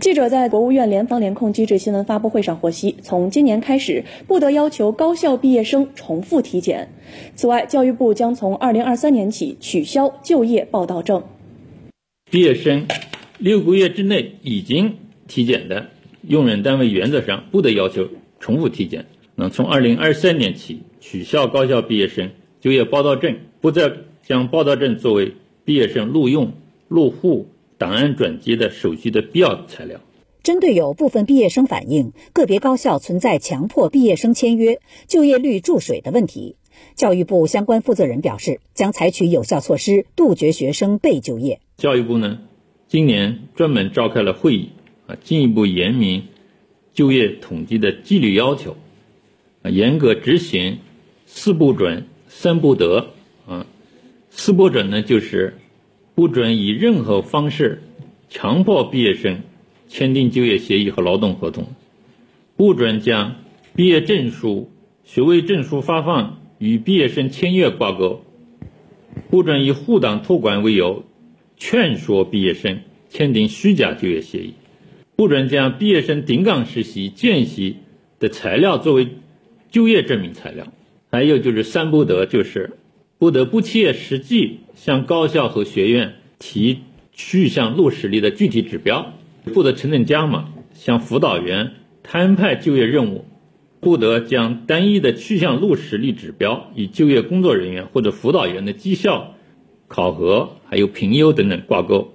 记者在国务院联防联控机制新闻发布会上获悉，从今年开始，不得要求高校毕业生重复体检。此外，教育部将从2023年起取消就业报到证。毕业生六个月之内已经体检的，用人单位原则上不得要求重复体检。那从2023年起，取消高校毕业生就业报到证，不再将报到证作为毕业生录用、入户。档案转接的手续的必要材料。针对有部分毕业生反映个别高校存在强迫毕业生签约、就业率注水的问题，教育部相关负责人表示，将采取有效措施，杜绝学生被就业。教育部呢，今年专门召开了会议，啊，进一步严明就业统计的纪律要求，啊，严格执行四不准、三不得。啊，四不准呢，就是。不准以任何方式强迫毕业生签订就业协议和劳动合同，不准将毕业证书、学位证书发放与毕业生签约挂钩，不准以护党托管为由劝说毕业生签订虚假就业协议，不准将毕业生顶岗实习、见习的材料作为就业证明材料。还有就是三不得，就是不得不切实际。向高校和学院提去向落实力的具体指标，不得层层加码向辅导员摊派就业任务，不得将单一的去向落实力指标与就业工作人员或者辅导员的绩效考核还有评优等等挂钩。